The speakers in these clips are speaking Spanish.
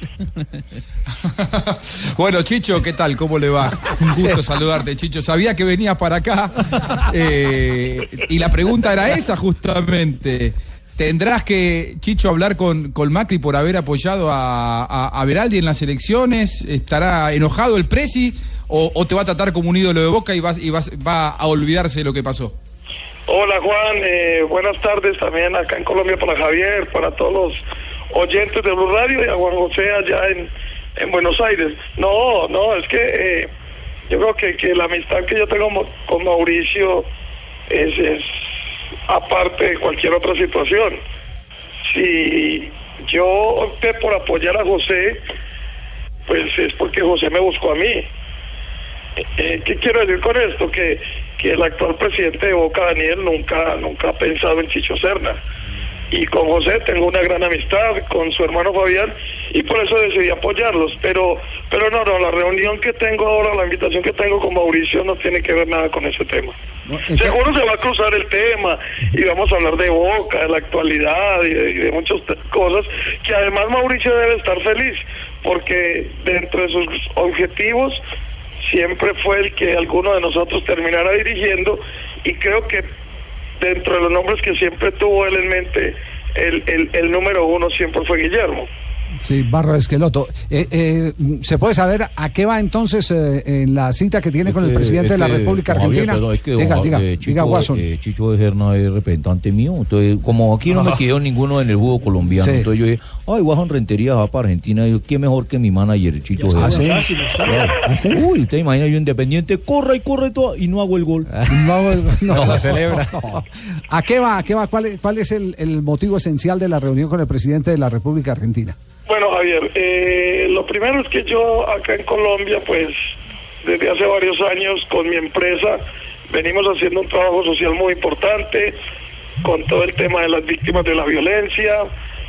Bueno, Chicho, ¿qué tal? ¿Cómo le va? Un gusto saludarte, Chicho. Sabía que venías para acá eh, y la pregunta era esa justamente. ¿Tendrás que, Chicho, hablar con, con Macri por haber apoyado a, a, a Beraldi en las elecciones? ¿Estará enojado el Presi o, o te va a tratar como un ídolo de Boca y, vas, y vas, va a olvidarse de lo que pasó? Hola Juan, eh, buenas tardes también acá en Colombia para Javier, para todos los oyentes de Blue Radio y a Juan José allá en, en Buenos Aires. No, no, es que eh, yo creo que, que la amistad que yo tengo con Mauricio es, es aparte de cualquier otra situación. Si yo opté por apoyar a José, pues es porque José me buscó a mí. Eh, ¿Qué quiero decir con esto? Que, que el actual presidente de Boca, Daniel, nunca, nunca ha pensado en Chicho Serna. Y con José tengo una gran amistad, con su hermano Fabián, y por eso decidí apoyarlos. Pero, pero no, no, la reunión que tengo ahora, la invitación que tengo con Mauricio no tiene que ver nada con ese tema. Seguro se va a cruzar el tema y vamos a hablar de Boca, de la actualidad y de, y de muchas cosas que además Mauricio debe estar feliz porque dentro de sus objetivos siempre fue el que alguno de nosotros terminara dirigiendo y creo que dentro de los nombres que siempre tuvo él en mente, el, el, el número uno siempre fue Guillermo. Sí, Barro Esqueloto. Eh, eh, ¿Se puede saber a qué va entonces eh, en la cita que tiene con el presidente de la República Javier, Argentina? perdón, es que diga, diga, eh, diga, Chicho, Watson. eh, Chicho de Serna es representante mío. Entonces, como aquí no me quedó ninguno en el juego colombiano, Sí. entonces yo dije, ay, Guajon Rentería va para Argentina. Y yo, ¿qué mejor que mi manager, Chicho de ¿Ah, Serna? sí? Uy, usted imagina yo independiente, corre y corre todo y no hago el gol. No, no, No, celebra. no. ¿A qué va? ¿A qué va? ¿Cuál es, cuál es el, el motivo esencial de la reunión con el presidente de la República Argentina? Bueno, Javier, eh, lo primero es que yo acá en Colombia, pues desde hace varios años con mi empresa venimos haciendo un trabajo social muy importante con todo el tema de las víctimas de la violencia,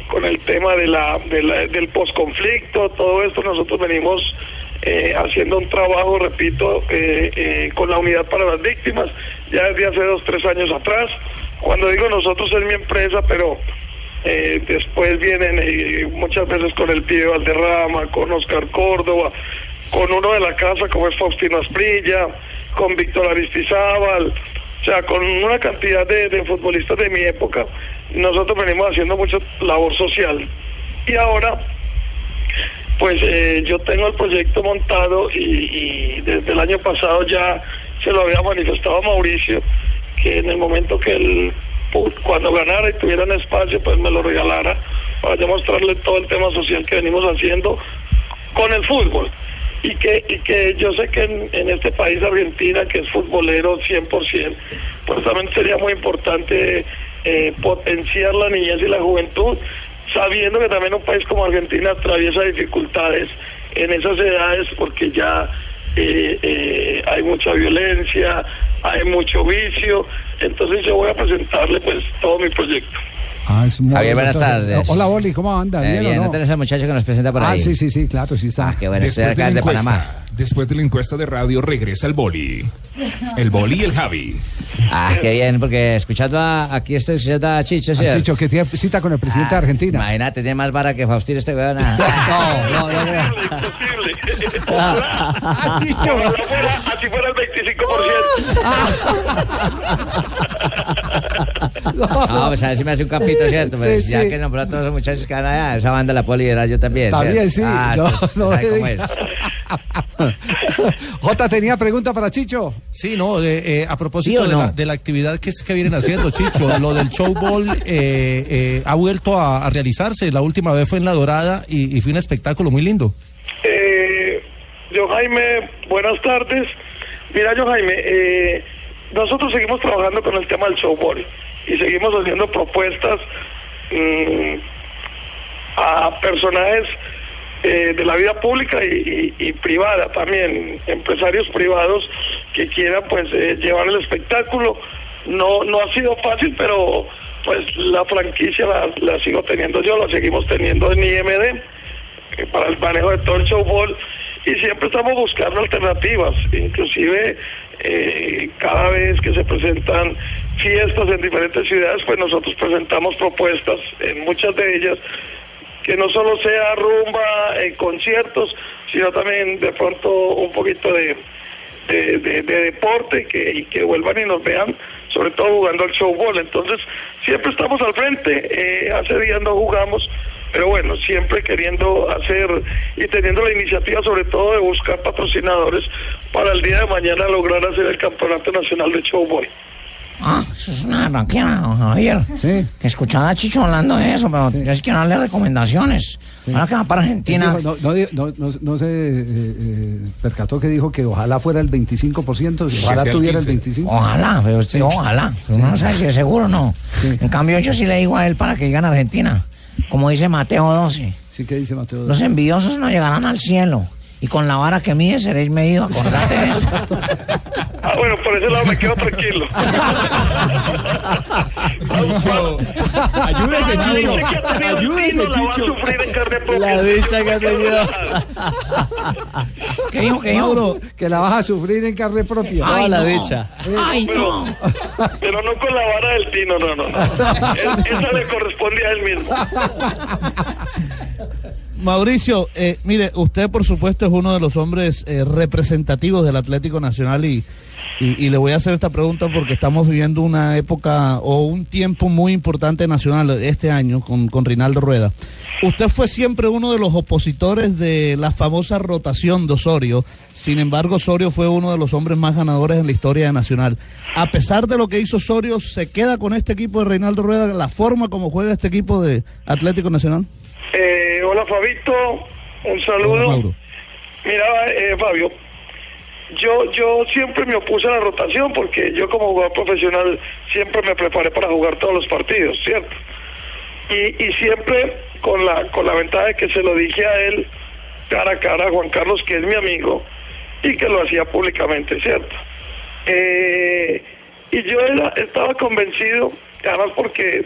con el tema de la, de del posconflicto, todo esto nosotros venimos eh, haciendo un trabajo, repito, eh, eh, con la unidad para las víctimas, ya desde hace dos, tres años atrás. Cuando digo nosotros es mi empresa, pero eh, después vienen eh, muchas veces con el pibe Valderrama, con Oscar Córdoba, con uno de la casa como es Faustino Asprilla, con Víctor Aristizábal, o sea, con una cantidad de, futbolistas de mi época. Nosotros venimos haciendo mucha labor social. Y ahora, pues eh, yo tengo el proyecto montado y, desde el año pasado ya se lo había manifestado a Mauricio, que en el momento que él, cuando ganara y tuviera un espacio, pues me lo regalara para yo mostrarle todo el tema social que venimos haciendo con el fútbol. Y que, y que yo sé que en, en este país, Argentina, que es futbolero 100%, pues también sería muy importante eh, potenciar la niñez y la juventud, sabiendo que también un país como Argentina atraviesa dificultades en esas edades porque ya eh, eh, hay mucha violencia, hay mucho vicio, entonces yo voy a presentarle pues todo mi proyecto. Ah, es muy Javier, buenas entonces, tardes. Hola, Boli, ¿cómo anda? Eh, ¿Bien, bien, o ¿no no? tenés al muchacho que nos presenta por Ah, ahí? sí, sí, sí, claro, sí está. Ah, qué bueno, Después de, la de encuesta, Panamá. después de la encuesta de radio regresa el boli. El boli y el Javi. Ah, qué bien, porque escuchando a, aquí estoy escuchando a Chicho, Ah, ¿cierto? Chicho, que tiene cita con el presidente de Ah, Argentina. Imagínate, tiene más vara que Faustino este weón. ah. No, no, no, no. Imposible, imposible. Ojalá, ojalá fuera, así fuera el 25%. No, pues a ver si me hace un capito, ¿cierto? Pues Sí, ya sí. que nombró a todos los muchachos que van allá, esa banda la puedo liderar yo también. También, ¿cierto? sí. Ah, No, no me cómo diga. es. Jota, ¿tenía pregunta para Chicho? Sí, no, eh, eh, a propósito ¿Sí o de, la, de la actividad que, es- que vienen haciendo, Chicho, lo del showball eh, eh, ha vuelto a, a realizarse. La última vez fue en La Dorada y, y fue un espectáculo muy lindo. Eh, yo Jaime, buenas tardes. Mira, yo Jaime, eh, nosotros seguimos trabajando con el tema del showball y seguimos haciendo propuestas mm, a personajes eh, de la vida pública y, privada también, empresarios privados que quieran pues eh, llevar el espectáculo. No, no ha sido fácil, pero pues la franquicia la, la sigo teniendo yo, la seguimos teniendo en IMD eh, para el manejo de todo el showball y siempre estamos buscando alternativas, inclusive eh, cada vez que se presentan fiestas en diferentes ciudades, pues nosotros presentamos propuestas en muchas de ellas que no solo sea rumba conciertos, sino también de pronto un poquito de, de, de- de deporte que, y que vuelvan y nos vean, sobre todo jugando al showball. Entonces, siempre estamos al frente, eh, hace días no jugamos, pero bueno, siempre queriendo hacer y teniendo la iniciativa sobre todo de buscar patrocinadores para el día de mañana lograr hacer el Campeonato Nacional de Showboy. Ah, eso es una ranquera, don Javier. Sí. Que escuchaba a Chicho hablando de eso, pero yo sí quiero darle recomendaciones. Ahora que va para Argentina. Dijo, no, no, no, no- no se eh, eh, percató que dijo que ojalá fuera el 25%, si ojalá el tuviera el 15. 25%. Ojalá, pero sí, ojalá. Pero Uno no sabe si es seguro o no. En cambio, yo sí le digo a él para que digan Argentina. Como dice Mateo 12. Sí, que dice Mateo. Los envidiosos no llegarán al cielo. Y con la vara que mide seréis medido. Acordate de eso. Ah, bueno, por ese lado me quedo tranquilo. Ayúdese, Chicho. Ayúdese, Chicho. La dicha que ha tenido. ¿Qué dijo? ¿Qué dijo? Mauro, que la vas a sufrir en carne propia. Ay, la no. dicha. Ay, Pero, no. pero no con la vara del tino, no, no. no. Es- esa le corresponde a él mismo. Mauricio, eh, mire, usted por supuesto es uno de los hombres eh, representativos del Atlético Nacional y, y, le voy a hacer esta pregunta porque estamos viviendo una época o un tiempo muy importante nacional este año con, con Rinaldo Rueda. Usted fue siempre uno de los opositores de la famosa rotación de Osorio, sin embargo Osorio fue uno de los hombres más ganadores en la historia de Nacional. A pesar de lo que hizo Osorio, ¿se queda con este equipo de Reinaldo Rueda, la forma como juega este equipo de Atlético Nacional? Eh, hola, Fabito. Un Hola, saludo. Mauro. Mira, eh, Fabio, yo, yo siempre me opuse a la rotación porque yo como jugador profesional siempre me preparé para jugar todos los partidos, ¿cierto? Y, y siempre con la, con la ventaja de que se lo dije a él cara a cara, a Juan Carlos, que es mi amigo, y que lo hacía públicamente, ¿cierto? Eh, y yo era- estaba convencido, además porque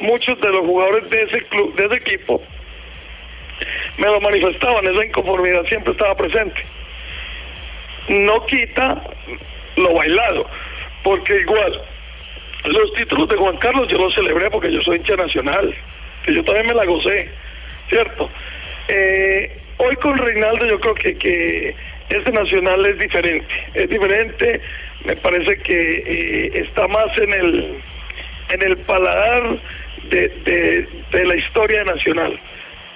muchos de los jugadores de ese club, de ese equipo, me lo manifestaban, esa inconformidad siempre estaba presente. No quita lo bailado, porque igual los títulos de Juan Carlos yo los celebré porque yo soy hincha nacional, que yo también me la gocé, ¿cierto? Eh, hoy con Reinaldo yo creo que, que este nacional es diferente, es diferente, me parece que eh, está más en el en el paladar de, de, la historia Nacional.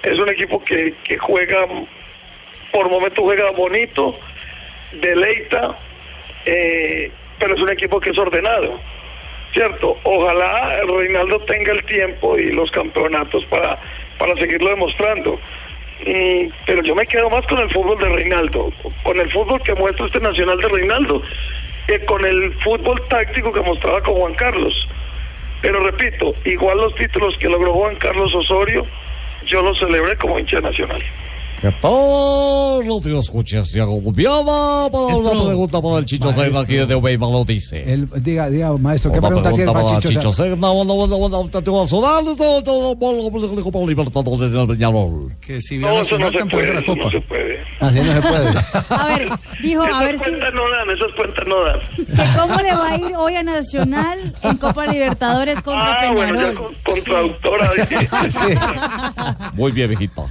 Es un equipo que, que juega, por momentos juega bonito, deleita, eh, pero es un equipo que es ordenado, ¿cierto? Ojalá Reinaldo tenga el tiempo y los campeonatos para, para seguirlo demostrando. Mm, pero yo me quedo más con el fútbol de Reinaldo, con el fútbol que muestra este Nacional de Reinaldo, que con el fútbol táctico que mostraba con Juan Carlos. Pero repito, igual los títulos que logró Juan Carlos Osorio, yo los celebré como hincha nacional. ¿Qué tal? No te escuches, Santiago Gutiérrez, para una pregunta para el Chicho Serna aquí de lo dice. El, diga, diga, maestro, ¿qué pregunta tiene pregunta para para Chicho? Serna? Una Copa del Peñarol. Que si No, eso no se puede, eso no se puede. Así no se puede. A ver, dijo, a ver si no dan, esas cuentas no dan. que cómo le va a ir hoy a Nacional en Copa Libertadores contra Ah, bueno, Peñarol. con, con traductora. Muy bien, viejita.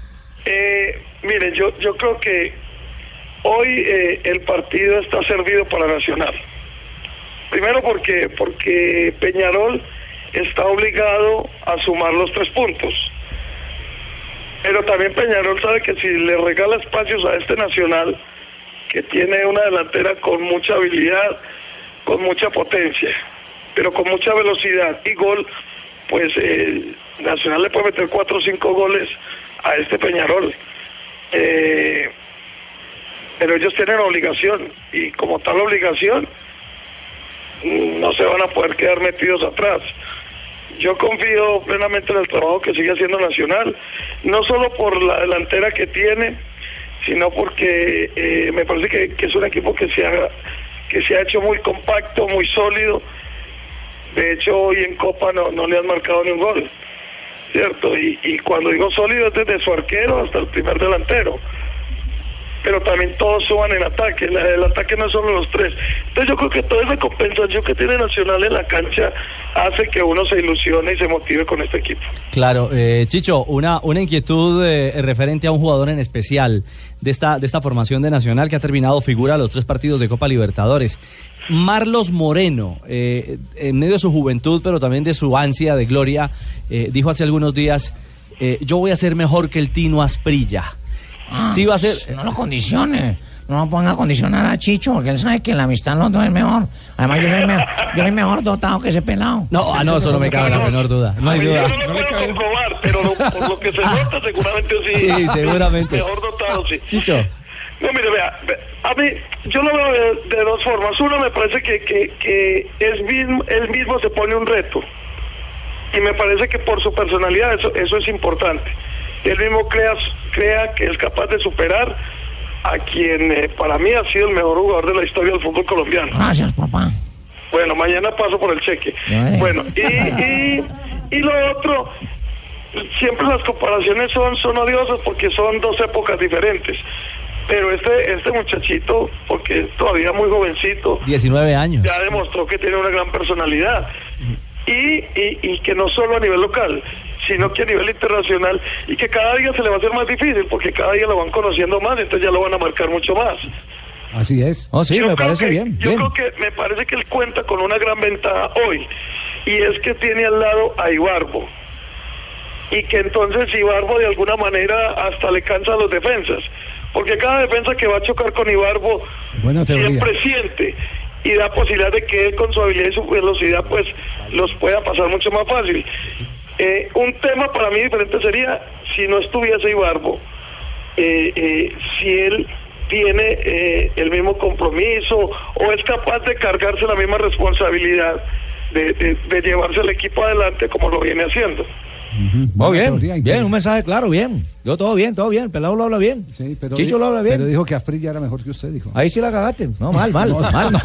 Eh, mire, yo, yo creo que hoy eh, el partido está servido para Nacional. Primero porque, porque Peñarol está obligado a sumar los tres puntos. Pero también Peñarol sabe que si le regala espacios a este Nacional, que tiene una delantera con mucha habilidad, con mucha potencia, pero con mucha velocidad y gol, pues eh, Nacional le puede meter cuatro o cinco goles a este Peñarol. Eh, pero ellos tienen obligación y como tal obligación mm, no se van a poder quedar metidos atrás. yo confío plenamente en el trabajo que sigue haciendo Nacional, no solo por la delantera que tiene, sino porque eh, me parece que, que es un equipo que se, ha, que se ha hecho muy compacto, muy sólido. De hecho, hoy en Copa no, no le han marcado ni un gol, ¿cierto? Y, y cuando digo sólido es desde su arquero hasta el primer delantero pero también todos suban en ataque. El ataque no es solo los tres. Entonces yo creo que toda esa compensación que tiene Nacional en la cancha hace que uno se ilusione y se motive con este equipo. Claro, eh, Chicho, una, una inquietud eh, referente a un jugador en especial de esta, de esta formación de Nacional que ha terminado figura los tres partidos de Copa Libertadores. Marlos Moreno, eh, en medio de su juventud, pero también de su ansia de gloria, eh, dijo hace algunos días, eh, yo voy a ser mejor que el Tino Asprilla. sí va a ser... No lo condicione. No lo ponga a condicionar a Chicho, porque él sabe que la amistad dos es mejor. Además, yo soy, me- yo soy mejor dotado que ese pelado. No, ah, no, eso no me cabe la menor duda. No hay Yo duda. no lo puedo comprobar, pero lo- por lo que se nota seguramente sí. Sí, seguramente. Mejor dotado, sí. Chicho. No, mire, vea, ve- a mí, yo lo veo de, de dos formas. Uno, me parece que, que, que es mismo, él mismo se pone un reto. Y me parece que por su personalidad eso, eso es importante. Él mismo crea, crea que es capaz de superar a quien eh, para mí ha sido el mejor jugador de la historia del fútbol colombiano. Gracias, papá. Bueno, mañana paso por el cheque. Vale. Bueno, y, y, y lo otro, siempre las comparaciones son, son odiosas porque son dos épocas diferentes. Pero este, este muchachito, porque es todavía muy jovencito, 19 años. ya demostró que tiene una gran personalidad. Y, y, y que no solo a nivel local, sino que a nivel internacional, y que cada día se le va a hacer más difícil, porque cada día lo van conociendo más, entonces ya lo van a marcar mucho más. Así es. Oh, sí, Yo me creo parece que- bien. Yo bien. creo que me parece que él cuenta con una gran ventaja hoy y es que tiene al lado a Ibarbo y que entonces Ibarbo de alguna manera hasta le cansa a los defensas porque cada defensa que va a chocar con Ibarbo siempre siente y da posibilidad de que él con su habilidad y su velocidad pues los pueda pasar mucho más fácil. Eh, un tema para mí diferente sería si no estuviese Ibarbo, eh, eh, si él tiene eh, el mismo compromiso o es capaz de cargarse la misma responsabilidad de, de- de llevarse el equipo adelante como lo viene haciendo. Oh, bien, un mensaje claro, bien. Yo todo bien, todo bien. El pelado lo habla bien. Sí, pero Chicho di- lo habla bien. Pero dijo que Asprilla era mejor que usted, dijo. Ahí sí la cagaste. No, mal, mal, No, mal. no,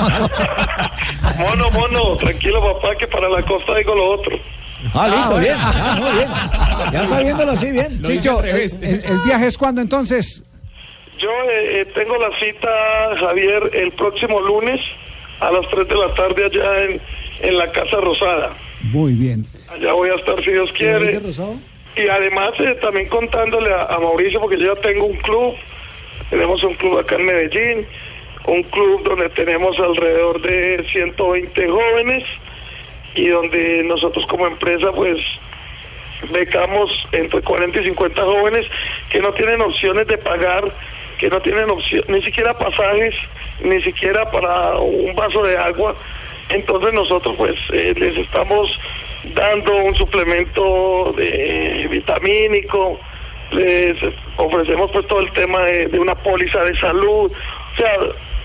Mono, mono, tranquilo papá que para la costa digo lo otro. Ah, listo, bueno. bien. Ah, no, bien. Ya sabiéndolo así, bien. Chicho, el, el- el viaje es cuando entonces? Yo eh, eh, tengo la cita, Javier, el próximo lunes a las 3 de la tarde allá en, en la Casa Rosada. Muy bien. Allá voy a estar si Dios quiere. Y además eh, también contándole a, a Mauricio, porque yo ya tengo un club, tenemos un club acá en Medellín, un club donde tenemos alrededor de 120 jóvenes y donde nosotros como empresa pues becamos entre 40 y 50 jóvenes que no tienen opciones de pagar, que no tienen opción, ni siquiera pasajes, ni siquiera para un vaso de agua. Entonces nosotros pues eh, les estamos dando un suplemento de vitamínico, les ofrecemos pues todo el tema de, de una póliza de salud. O sea,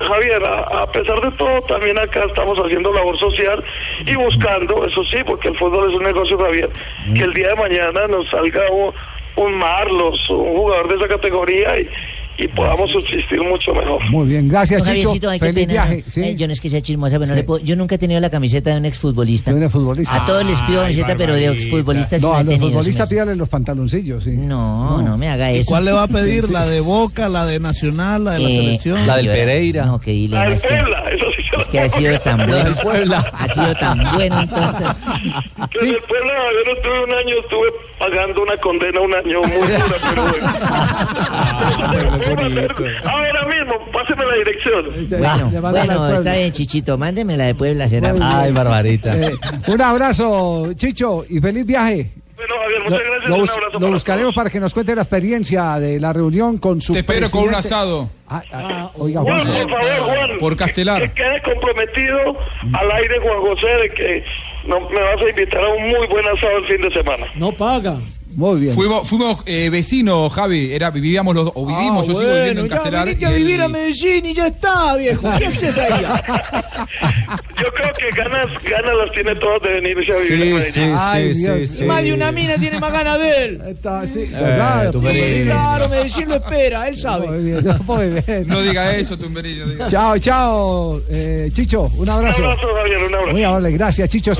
Javier, a, pesar de todo, también acá estamos haciendo labor social y buscando, eso sí, porque el fútbol es un negocio, Javier, que el día de mañana nos salga un, un Marlos, un jugador de esa categoría y, y podamos subsistir mucho mejor. Muy bien, gracias, Don Chicho. Qué Feliz pena, viaje. ¿no? ¿sí? Ay, yo no es que sea chismosa, pero no Sí. le puedo- yo nunca he tenido la camiseta de un exfutbolista. De un futbolista. A todos les pido camiseta, pero de exfutbolista sí No, no a los futbolistas pídale los pantaloncillos, sí. No, no me haga ¿Y eso. cuál le va a pedir? ¿La de Boca, la de Nacional, la de la Eh, selección? La del Pereira. No, que dile, La no, del Puebla, eso sí se es que ha sido tan La bueno. del Puebla. Ha sido tan bueno entonces. Que en el Puebla yo no estuve un año, estuve pagando una condena un año muy dura, pero bueno. Ahora mismo, páseme la dirección. Bueno, bueno, está bien, Chichito, mándeme la de Puebla, será. Ay, Barbarita. Eh, un abrazo, Chicho, y feliz viaje. Bueno, Javier, Lo, muchas gracias. lo un abrazo lo para buscaremos para que nos cuente la experiencia de la reunión con su Te espero con un presidente. asado. Ah, ah, oiga, Juan, Juan. por favor, Juan. Por Castelar. Que, que quede comprometido al aire, Juan José, de que no, me vas a invitar a un muy buen asado el fin de semana. No paga. Muy bien. Fuimos, fuimos eh, vecinos, Javi. Era, vivíamos los dos, o vivimos, yo sigo viviendo en ya Castelar. viniste y a vivir a Medellín y ya está, viejo. ¿Qué haces ahí? Yo creo que ganas, ganas las tiene todas de venirse a vivir a Medellín. Ay, Dios. Más de una mina tiene más ganas de él. Está, sí, Eh, Sí, Tumberini. claro, Medellín lo espera, él sabe. Muy bien, muy bien. No diga eso, no diga. Chao, chao. Eh, Chicho, un abrazo. Un abrazo, Javier, un abrazo. Muy amable, gracias, Chicho.